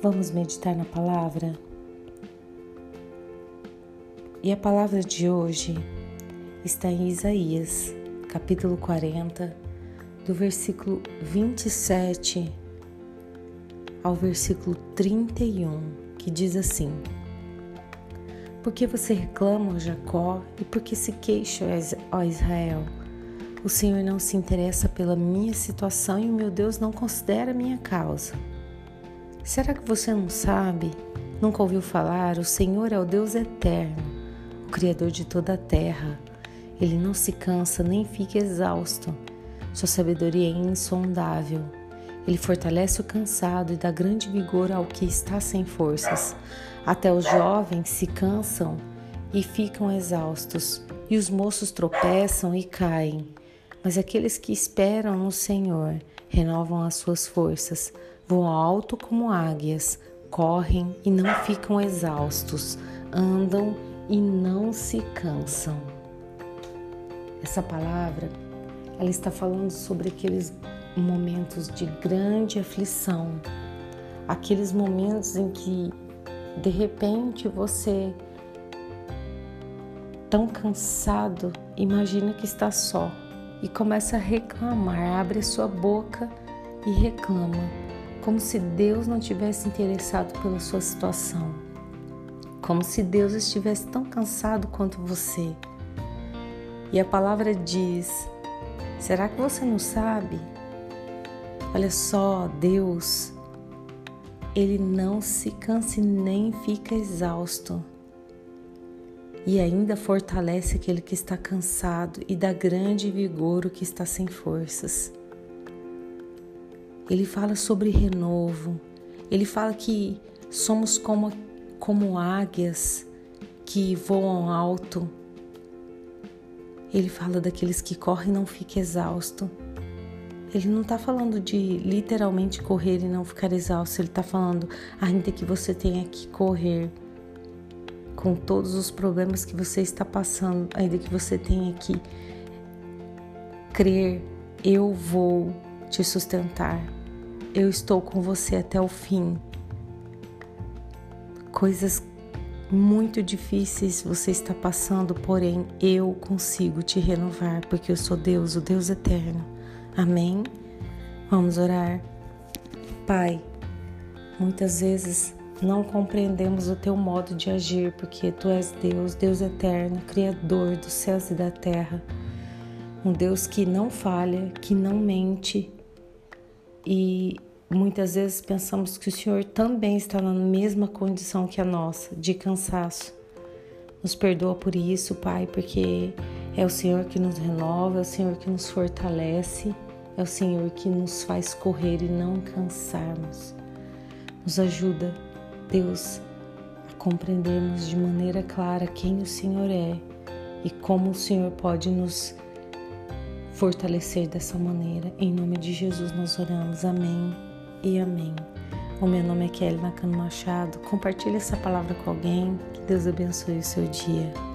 Vamos meditar na palavra? E a palavra de hoje está em Isaías, capítulo 40, do versículo 27 ao versículo 31, que diz assim: Por que você reclama, Jacó, e por que se queixa, ó Israel? O Senhor não se interessa pela minha situação e o meu Deus não considera a minha causa. Será que você não sabe? Nunca ouviu falar? O Senhor é o Deus eterno, o Criador de toda a terra. Ele não se cansa nem fica exausto. Sua sabedoria é insondável. Ele fortalece o cansado e dá grande vigor ao que está sem forças. Até os jovens se cansam e ficam exaustos, e os moços tropeçam e caem. Mas aqueles que esperam no Senhor renovam as suas forças voam alto como águias, correm e não ficam exaustos, andam e não se cansam. Essa palavra, ela está falando sobre aqueles momentos de grande aflição, aqueles momentos em que de repente você tão cansado, imagina que está só e começa a reclamar, abre a sua boca e reclama como se Deus não tivesse interessado pela sua situação, como se Deus estivesse tão cansado quanto você. E a palavra diz: será que você não sabe? Olha só, Deus, Ele não se cansa nem fica exausto. E ainda fortalece aquele que está cansado e dá grande vigor o que está sem forças. Ele fala sobre renovo. Ele fala que somos como, como águias que voam alto. Ele fala daqueles que correm e não ficam exausto. Ele não está falando de literalmente correr e não ficar exausto. Ele está falando ainda que você tenha que correr com todos os problemas que você está passando, ainda que você tenha que crer, eu vou te sustentar eu estou com você até o fim. Coisas muito difíceis você está passando, porém eu consigo te renovar, porque eu sou Deus, o Deus eterno. Amém? Vamos orar. Pai, muitas vezes não compreendemos o teu modo de agir, porque tu és Deus, Deus eterno, Criador dos céus e da terra. Um Deus que não falha, que não mente e muitas vezes pensamos que o Senhor também está na mesma condição que a nossa, de cansaço. Nos perdoa por isso, Pai, porque é o Senhor que nos renova, é o Senhor que nos fortalece, é o Senhor que nos faz correr e não cansarmos. Nos ajuda, Deus, a compreendermos de maneira clara quem o Senhor é e como o Senhor pode nos fortalecer dessa maneira. Em nome de Jesus nós oramos. Amém e amém. O meu nome é Kelly Nakano Machado. Compartilhe essa palavra com alguém. Que Deus abençoe o seu dia.